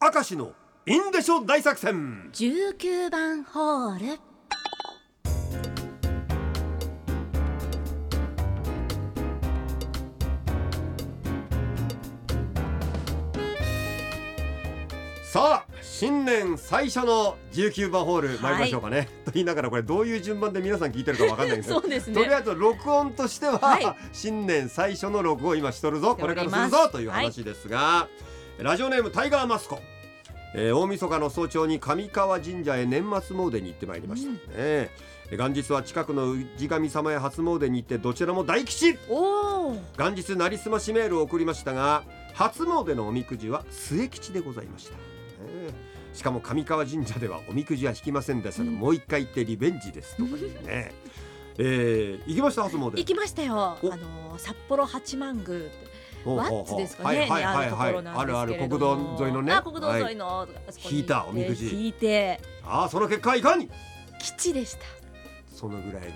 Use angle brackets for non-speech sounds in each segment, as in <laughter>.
明石のインデショ大作戦。19番ホール。さあ新年最初の19番ホールはい参りましょうかね、と言いながらこれどういう順番で皆さん聞いてるかわかんない <laughs> ですね。とりあえず録音としては、はい。新年最初の録音今しとるぞ。これからするぞという話ですが、ラジオネームタイガーマスコ、えー大晦日の早朝に上川神社へ年末詣に行ってまいりました、ねえー元日は近くの氏神様へ初詣に行ってどちらも大吉。元日なりすましメールを送りましたが初詣のおみくじは末吉でございました、ええしかも上川神社ではおみくじは引きませんでしたが、うん。もう一回行ってリベンジですとかね。<laughs> えー、行きました初詣。行きましたよ。あおの札幌八幡宮ってワッツですかねはいはいにあるところなんですあるあるけれ国道沿いのね。あ国道沿いはい。の、あそこに引いたおみくじ。引いて。ああその結果はいかに？吉でした。そのぐらいがいい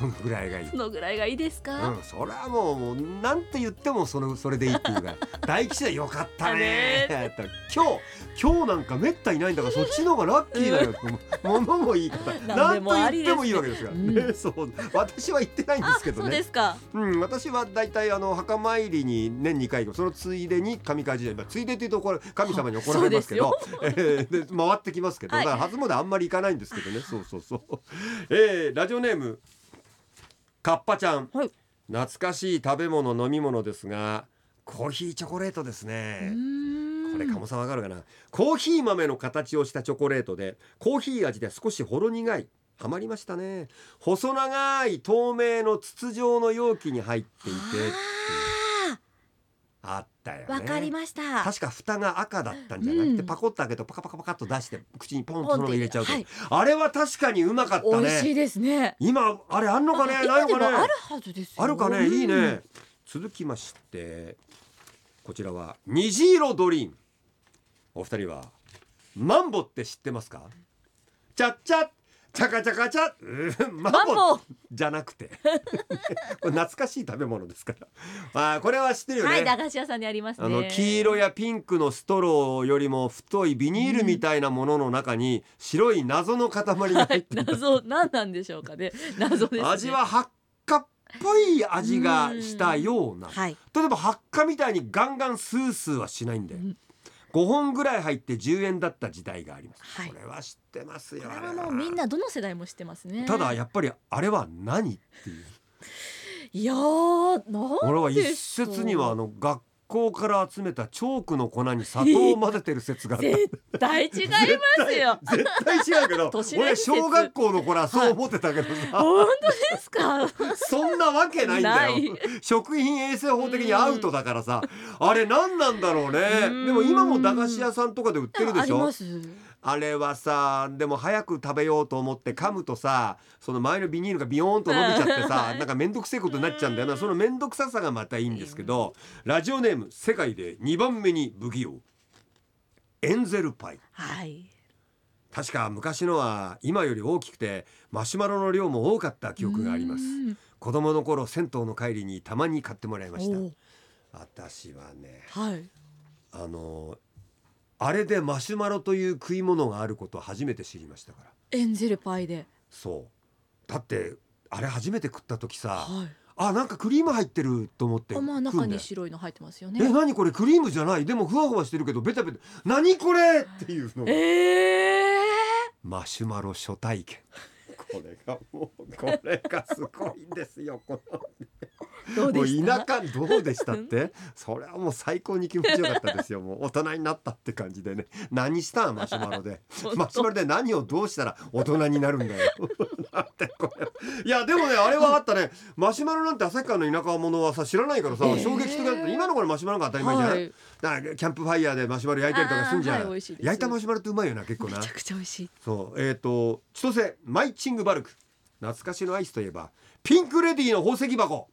そのぐらいがいい。そのぐらいがいいですか、うん、それはもうもうなんて言ってもそのそれでいいっていうか <laughs> 大吉でよかったね。今日今日なんかめったいないんだからそっちの方がラッキーだよ。ってものもいい方。な <laughs> なんんと言ってもいいわけですから、うん。ねそう。私は言ってないんですけどそうでねすか。うん、私はだいたいあの墓参りに年2回そのついでに神川神社まあついでというとこれ神様に怒られますけどえーで回ってきますけど、はい。だから初詣あんまり行かないんですけどね。そうそうそう、えー、ラジオネームかっぱちゃん、はい。懐かしい食べ物飲み物ですがコーヒーチョコレートですうねこれ鴨さんわかるかな？コーヒー豆の形をしたチョコレートでコーヒー味で少しほろ苦いハマりましたね。細長い透明の筒状の容器に入っていてたよね。わかりました。確か蓋が赤だったんじゃなくて、うん。パコッと開けてパカパカパカッと出して口にポンとそのまま入れちゃうと、はい。あれは確かにうまかったね。美味しいですね。今あれあんのかね？あないのかね？今でもあるはずですよ。あるかね？いいね、うん続きましてこちらは虹色ドリーム。お二人はマンボって知ってますか？チャッチャッチャカチャカチャッうんマンボじゃなくて。<laughs> これ懐かしい食べ物ですから。あーこれは知ってるよね、はい駄菓子屋さんにありますね。あの黄色やピンクのストローよりも太いビニールみたいなものの中に白い謎の塊が入っていた、謎何なんでしょうかね。謎ですね。味は発火っぽい味がしたような。はい。例えば発火みたいにガンガンスースーはしないんで、うん5本ぐらい入って10円だった時代があります、はい。これは知ってますよこれはもうみんなどの世代も知ってますね。ただやっぱりあれは何っていう。いやーなん俺は一説にはあの学校から集めたチョークの粉に砂糖を混ぜてる説があった。絶対違いますよ。絶対違うけど <laughs> 俺説。小学校の頃はそう思ってたけどさ、本当ですか？<laughs> そんなわけないんだよ。食品衛生法的にアウトだからさ。あれ何なんだろうね。うん。でも今も駄菓子屋さんとかで売ってるであしょ？りますあれはさでも早く食べようと思って噛むとさその前のビニールがビヨーンと伸びちゃってさなんか面倒くせえことになっちゃうんだよな。その面倒くささがまたいいんですけどラジオネーム世界で2番目に不器用。エンゼルパイ。はい。確か昔のは今より大きくてマシュマロの量も多かった記憶があります。うん。子供の頃銭湯の帰りにたまに買ってもらいました。私はねはい。あのあれでマシュマロという食い物があることを初めて知りましたから。エンゼルパイで。そう。だってあれ初めて食った時さはい。あなんかクリーム入ってると思ってあまあ中に白いの入ってますよね。え何これクリームじゃない？でもふわふわしてるけどベタベタ。何これっていうのが。ええマシュマロ初体験。これがもうこれがすごいんですよこの。ー、どうもうでした？田舎どうでしたって？それはもう最高に気持ちよかったですよ。もう大人になったって感じでね。何したん？マシュマロで。マシュマロで何をどうしたら大人になるんだよ。<laughs> だってこれ。いやでもねあれはあったね。マシュマロなんて旭川の田舎者はさ知らないからさ、えー。衝撃的だって今の頃マシュマロが当たり前じゃない、はい。だからキャンプファイヤーでマシュマロ焼いたりとかするんじゃん、はい焼いたマシュマロってうまいよな結構めなちゃくちゃ美味しい。そう。えっ、と千歳マイチングバルク。懐かしのアイスといえばピンクレディーの宝石箱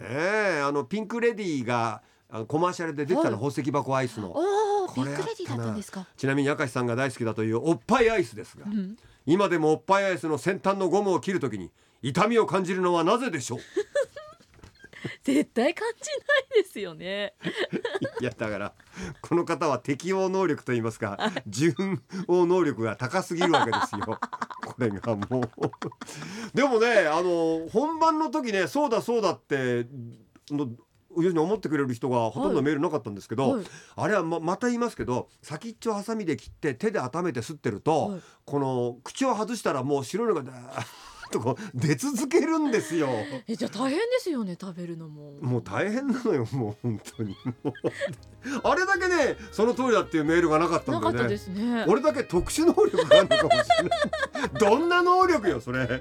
ええあのピンクレディーがあのコマーシャルで出てたの、はい。宝石箱アイスの。おおビこれレディだったんですか。ちなみに明石さんが大好きだというおっぱいアイスですが、うん。今でもおっぱいアイスの先端のゴムを切るときに痛みを感じるのはなぜでしょう？<laughs> 絶対感じないですよね。<laughs> いやだからこの方は適応能力といいますか順応能力が高すぎるわけですよこれがもう。でもねあの本番の時ねそうだそうだっての要するに思ってくれる人がほとんどメールなかったんですけど、はい。あれはままた言いますけど先っちょハサミで切って手で温めて吸ってると、はい。この口を外したらもう白いのがダーッとこう出続けるんですよ。えじゃあ大変ですよね食べるのも。もう大変なのよもう本当に。あれだけねその通りだっていうメールがなかっただよね。なんかったですね。俺だけ特殊能力があるのかもしれない。どんな能力よそれ